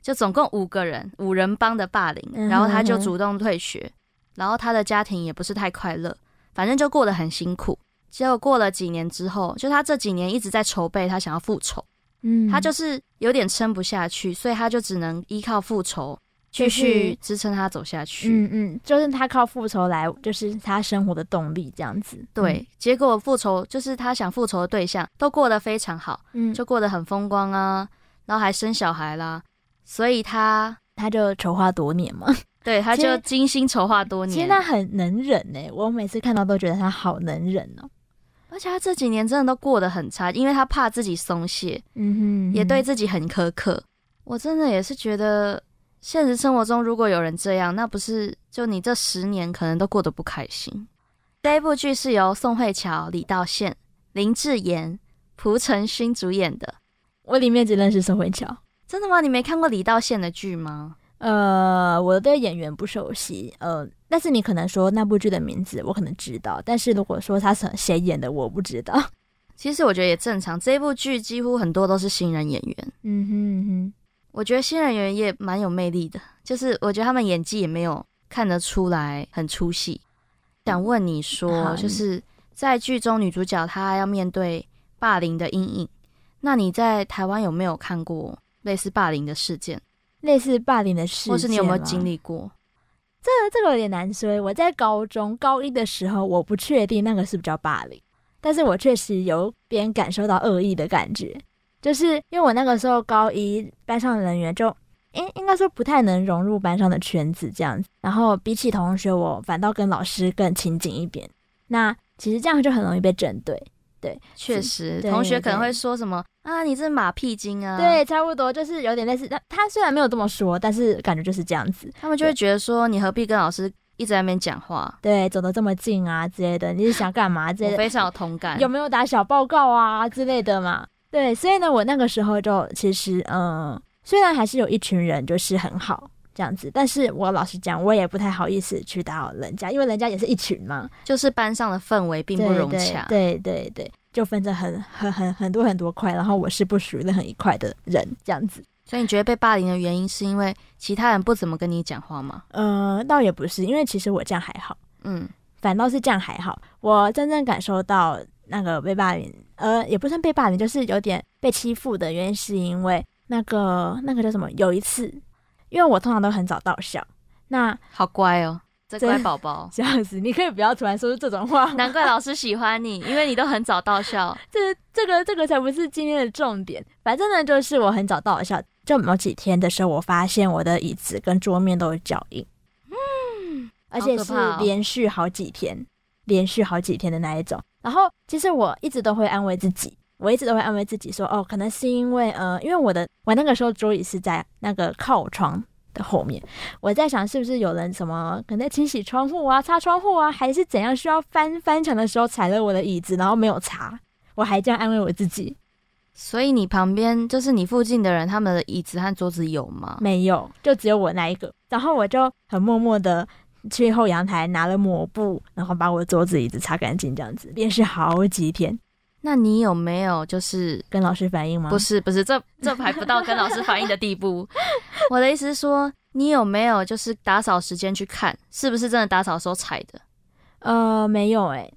就总共五个人五人帮的霸凌，然后她就主动退学，然后她的家庭也不是太快乐。反正就过得很辛苦，结果过了几年之后，就他这几年一直在筹备，他想要复仇，嗯，他就是有点撑不下去，所以他就只能依靠复仇继续支撑他走下去。嗯嗯，就是他靠复仇来，就是他生活的动力这样子。对，结果复仇就是他想复仇的对象都过得非常好，嗯，就过得很风光啊，然后还生小孩啦，所以他他就筹划多年嘛。对，他就精心筹划多年。其实他很能忍呢，我每次看到都觉得他好能忍哦。而且他这几年真的都过得很差，因为他怕自己松懈，嗯哼，嗯哼，也对自己很苛刻。我真的也是觉得，现实生活中如果有人这样，那不是就你这十年可能都过得不开心。这一部剧是由宋慧乔、李道宪、林志妍、蒲承勋主演的。我里面只认识宋慧乔，真的吗？你没看过李道宪的剧吗？呃，我对演员不熟悉，呃，但是你可能说那部剧的名字，我可能知道。但是如果说他是谁演的，我不知道。其实我觉得也正常，这部剧几乎很多都是新人演员。嗯哼嗯哼，我觉得新人演员也蛮有魅力的，就是我觉得他们演技也没有看得出来很出戏。想问你说，就是在剧中女主角她要面对霸凌的阴影，那你在台湾有没有看过类似霸凌的事件？类似霸凌的事件，或是你有没有经历过？这这个有点难说。我在高中高一的时候，我不确定那个是不是叫霸凌，但是我确实有边感受到恶意的感觉，就是因为我那个时候高一班上的人员就应应该说不太能融入班上的圈子这样子，然后比起同学，我反倒跟老师更亲近一点。那其实这样就很容易被针对。对，确实，同学可能会说什么啊，你是马屁精啊。对，差不多就是有点类似。他他虽然没有这么说，但是感觉就是这样子。他们就会觉得说，你何必跟老师一直在那边讲话？对，走得这么近啊之类的，你是想干嘛之类的？我非常有同感。有没有打小报告啊之类的嘛？对，所以呢，我那个时候就其实嗯，虽然还是有一群人就是很好这样子，但是我老实讲，我也不太好意思去打扰人家，因为人家也是一群嘛，就是班上的氛围并不融洽。对对对，对。就分成很很很很多很多块，然后我是不属于任何一块的人，这样子。所以你觉得被霸凌的原因是因为其他人不怎么跟你讲话吗？呃，倒也不是，因为其实我这样还好，嗯，反倒是这样还好。我真正感受到那个被霸凌，呃，也不算被霸凌，就是有点被欺负的原因，是因为那个那个叫什么？有一次，因为我通常都很早到校，那好乖哦。乖宝宝，这样子，你可以不要突然说出这种话。难怪老师喜欢你，因为你都很早到校。这、这个、这个才不是今天的重点。反正呢，就是我很早到校，就某几天的时候，我发现我的椅子跟桌面都有脚印。嗯，而且是连续好几天，哦、连续好几天的那一种。然后，其实我一直都会安慰自己，我一直都会安慰自己说，哦，可能是因为，呃，因为我的我那个时候桌椅是在那个靠窗的后面，我在想是不是有人什么可能在清洗窗户啊、擦窗户啊，还是怎样？需要翻翻墙的时候踩了我的椅子，然后没有擦，我还这样安慰我自己。所以你旁边就是你附近的人，他们的椅子和桌子有吗？没有，就只有我那一个。然后我就很默默的去后阳台拿了抹布，然后把我的桌子、椅子擦干净，这样子连续好几天。那你有没有就是跟老师反映吗？不是，不是，这这还不到跟老师反映的地步。我的意思是说，你有没有就是打扫时间去看，是不是真的打扫时候踩的？呃，没有哎、欸。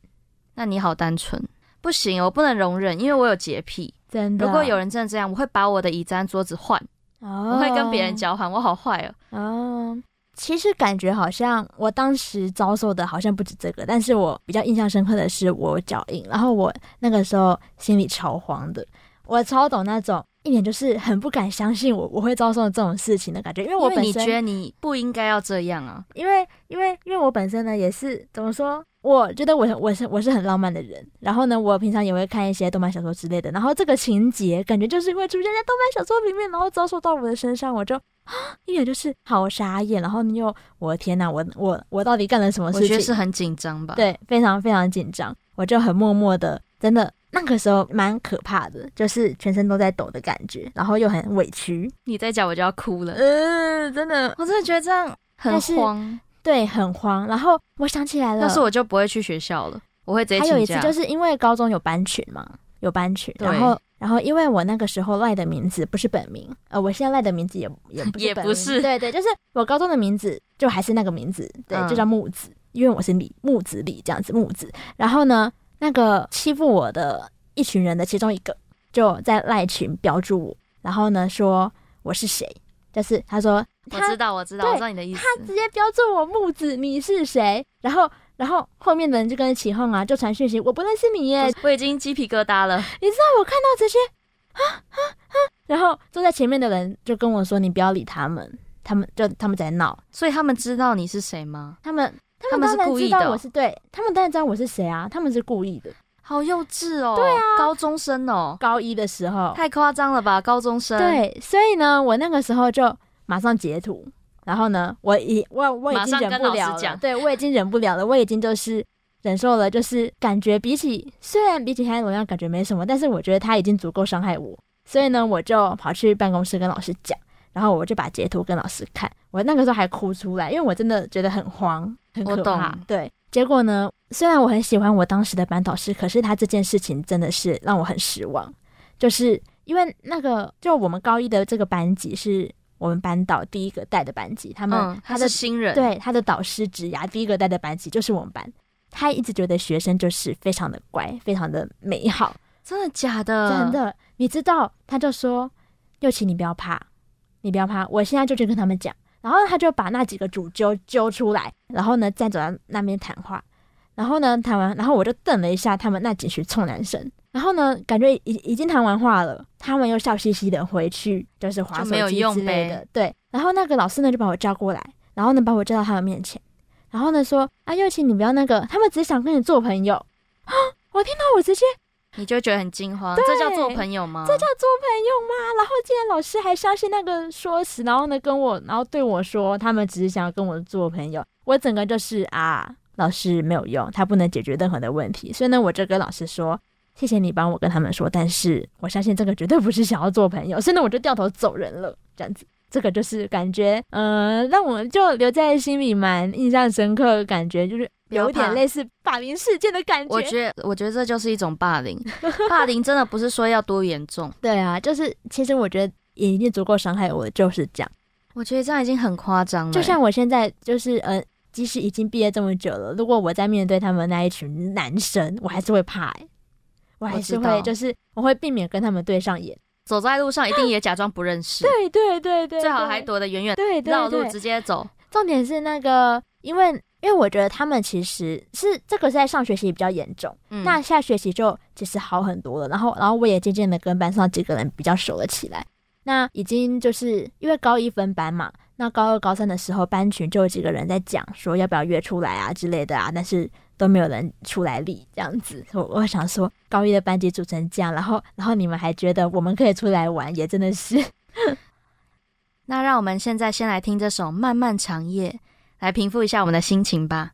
那你好单纯，不行，我不能容忍，因为我有洁癖。真的，如果有人真的这样，我会把我的椅子和桌子换。哦，我会跟别人交换，我好坏哦。哦。其实感觉好像我当时遭受的好像不止这个，但是我比较印象深刻的是我脚印，然后我那个时候心里超慌的，我超懂那种一点就是很不敢相信我我会遭受这种事情的感觉，因为我本身你觉得你不应该要这样啊，因为因为因为我本身呢也是怎么说？我觉得我我是我是很浪漫的人，然后呢，我平常也会看一些动漫小说之类的，然后这个情节感觉就是会出现在动漫小说里面，然后遭受到我的身上，我就啊，一眼就是好傻眼，然后你又我的天呐，我我我到底干了什么事情？我觉得是很紧张吧？对，非常非常紧张，我就很默默的，真的那个时候蛮可怕的，就是全身都在抖的感觉，然后又很委屈。你再讲我就要哭了，嗯，真的，我真的觉得这样很慌。对，很慌。然后我想起来了，要是我就不会去学校了，我会直接。还有一次，就是因为高中有班群嘛，有班群，然后然后因为我那个时候赖的名字不是本名，呃，我现在赖的名字也也不是也不是，对对，就是我高中的名字就还是那个名字，对，就叫木子，嗯、因为我是李木子李这样子木子。然后呢，那个欺负我的一群人的其中一个就在赖群标注我，然后呢说我是谁。就是他说他，我知道，我知道，我知道你的意思。他直接标注我木子，你是谁？然后，然后后面的人就跟着起哄啊，就传讯息，我不认识你耶！我已经鸡皮疙瘩了。你知道我看到这些啊啊啊！然后坐在前面的人就跟我说：“你不要理他们，他们就他们在闹。”所以他们知道你是谁吗？他们他们是故意的。我是对，他们当然知道我是谁啊！他们是故意的。好幼稚哦！对啊，高中生哦，高一的时候太夸张了吧？高中生对，所以呢，我那个时候就马上截图，然后呢，我已我我已经忍不了了，对，我已经忍不了了，我已经就是忍受了，就是感觉比起虽然比起黑暗荣耀感觉没什么，但是我觉得他已经足够伤害我，所以呢，我就跑去办公室跟老师讲，然后我就把截图跟老师看，我那个时候还哭出来，因为我真的觉得很慌，很可怕，对。结果呢，虽然我很喜欢我当时的班导师，可是他这件事情真的是让我很失望。就是因为那个，就我们高一的这个班级是我们班导第一个带的班级，他们、嗯、他的新人，对他的导师职涯第一个带的班级就是我们班。他一直觉得学生就是非常的乖，非常的美好。真的假的？真的，你知道？他就说：“又琪，你不要怕，你不要怕，我现在就去跟他们讲。”然后他就把那几个主揪揪出来，然后呢，再走到那边谈话。然后呢，谈完，然后我就瞪了一下他们那几群臭男生。然后呢，感觉已已经谈完话了，他们又笑嘻嘻的回去，就是滑手机之类的。对。然后那个老师呢，就把我叫过来，然后呢，把我叫到他们面前，然后呢，说：“啊，又请，你不要那个，他们只想跟你做朋友。”啊！我听到我直接。你就觉得很惊慌，这叫做朋友吗？这叫做朋友吗？然后竟然老师还相信那个说辞，然后呢跟我，然后对我说他们只是想要跟我做朋友，我整个就是啊，老师没有用，他不能解决任何的问题，所以呢我就跟老师说，谢谢你帮我跟他们说，但是我相信这个绝对不是想要做朋友，所以呢我就掉头走人了，这样子，这个就是感觉，嗯、呃，让我就留在心里蛮印象深刻的感觉就是。有点类似霸凌事件的感觉。我觉得，我觉得这就是一种霸凌。霸凌真的不是说要多严重。对啊，就是其实我觉得也已经足够伤害我，就是这样。我觉得这样已经很夸张了。就像我现在就是呃，即使已经毕业这么久了，如果我在面对他们那一群男生，我还是会怕、欸。我还是会，就是我会避免跟他们对上眼。走在路上一定也假装不认识。对对对对。最好还躲得远远，对，绕路直接走。重点是那个，因为。因为我觉得他们其实是这个是在上学期比较严重，嗯，那下学期就其实好很多了。然后，然后我也渐渐的跟班上几个人比较熟了起来。那已经就是因为高一分班嘛，那高二、高三的时候，班群就有几个人在讲说要不要约出来啊之类的啊，但是都没有人出来理这样子。我我想说，高一的班级组成这样，然后然后你们还觉得我们可以出来玩，也真的是。那让我们现在先来听这首《漫漫长夜》。来平复一下我们的心情吧。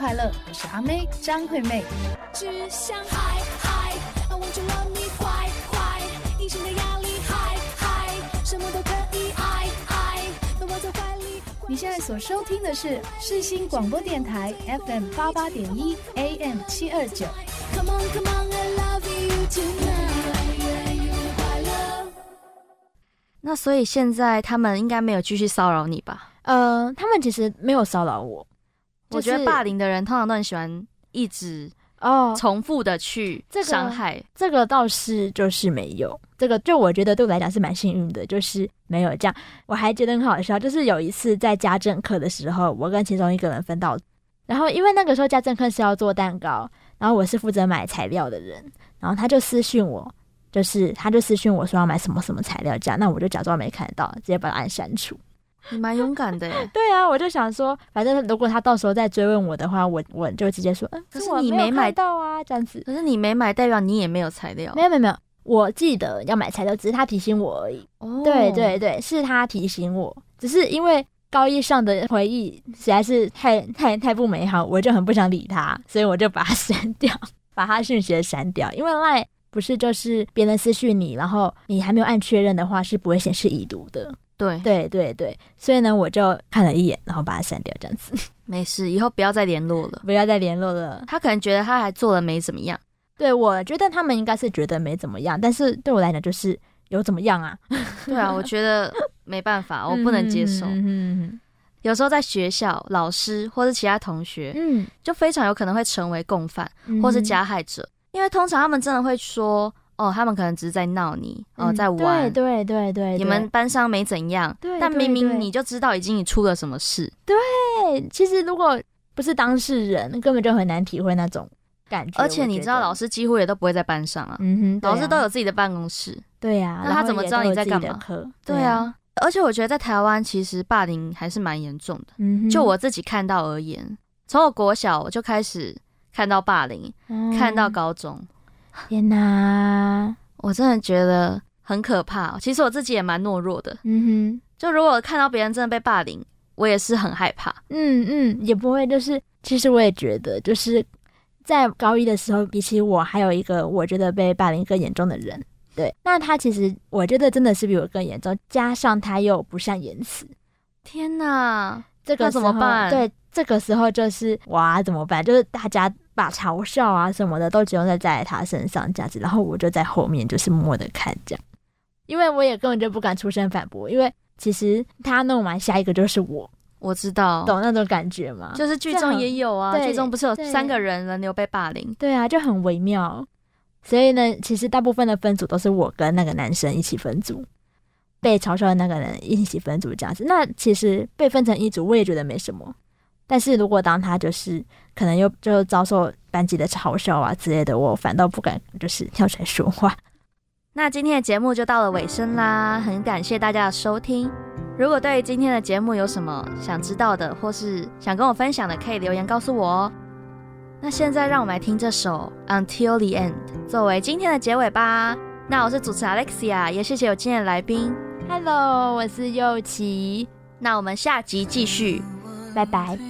快乐。我是阿妹张惠妹。只想嗨嗨，I want to love me 坏坏，隐形的压力嗨嗨，什么都可以爱爱，都握在怀里。你现在所收听的是世新广播电台 FM 八八点一 AM 七二九。Come on, come on, I love you tonight. 那所以现在他们应该没有继续骚扰你吧？呃，他们其实没有骚扰我。我觉得霸凌的人通常都很喜欢一直哦重复的去伤害。哦这个，这个倒是就是没有。这个就我觉得对我来讲是蛮幸运的，就是没有这样。我还觉得很好笑，就是有一次在家政课的时候，我跟其中一个人分到，然后因为那个时候家政课是要做蛋糕，然后我是负责买材料的人，然后他就私讯我。就是，他就私讯我说要买什么什么材料这样，那我就假装没看到，直接把他按删除。你蛮勇敢的耶。对啊，我就想说，反正如果他到时候再追问我的话，我我就直接说，嗯，可是你没买到啊，这样子。可是你没买，代表你也没有材料。没有没有没有，我记得要买材料，只是他提醒我而已。哦，对对对，是他提醒我，只是因为高一上的回忆实在是太太太不美好，我就很不想理他，所以我就把他 删掉，把他讯息删掉，因为赖。不是，就是别人私讯你，然后你还没有按确认的话，是不会显示已读的。对对对对，所以呢，我就看了一眼，然后把它删掉，这样子。没事，以后不要再联络了，不要再联络了。他可能觉得他还做的没怎么样。对，我觉得他们应该是觉得没怎么样，但是对我来讲就是有怎么样啊？对啊，我觉得没办法，我不能接受。嗯。有时候在学校，老师或是其他同学，嗯，就非常有可能会成为共犯或是加害者。因为通常他们真的会说，哦，他们可能只是在闹你，哦，嗯、在玩，对对对对，你们班上没怎样，对，但明明你就知道已经你出了什么事，对，其实如果不是当事人，根本就很难体会那种感觉。而且你知道，老师几乎也都不会在班上啊，嗯哼，老师都有自己的办公室，对呀，那他怎么知道你在干嘛？对啊，而且我觉得在台湾其实霸凌还是蛮严重的，嗯哼，就我自己看到而言，从我国小我就开始。看到霸凌，嗯、看到高中，天哪！我真的觉得很可怕。其实我自己也蛮懦弱的，嗯哼。就如果看到别人真的被霸凌，我也是很害怕。嗯嗯，也不会。就是其实我也觉得，就是在高一的时候，比起我还有一个我觉得被霸凌更严重的人。对，那他其实我觉得真的是比我更严重，加上他又不善言辞。天哪！这个怎么办？对。这个时候就是哇，怎么办？就是大家把嘲笑啊什么的都集中在在他身上这样子，然后我就在后面就是默默的看这样，因为我也根本就不敢出声反驳，因为其实他弄完下一个就是我，我知道，懂那种感觉吗？就是剧中也有啊，剧中不是有三个人轮流被霸凌？对啊，就很微妙。所以呢，其实大部分的分组都是我跟那个男生一起分组，被嘲笑的那个人一起分组这样子。那其实被分成一组，我也觉得没什么。但是如果当他就是可能又就遭受班级的嘲笑啊之类的，我反倒不敢就是跳出来说话。那今天的节目就到了尾声啦，很感谢大家的收听。如果对于今天的节目有什么想知道的，或是想跟我分享的，可以留言告诉我哦。那现在让我们来听这首《Until the End》作为今天的结尾吧。那我是主持人 Alexia，也谢谢有今天的来宾。Hello，我是右奇。那我们下集继续，拜拜。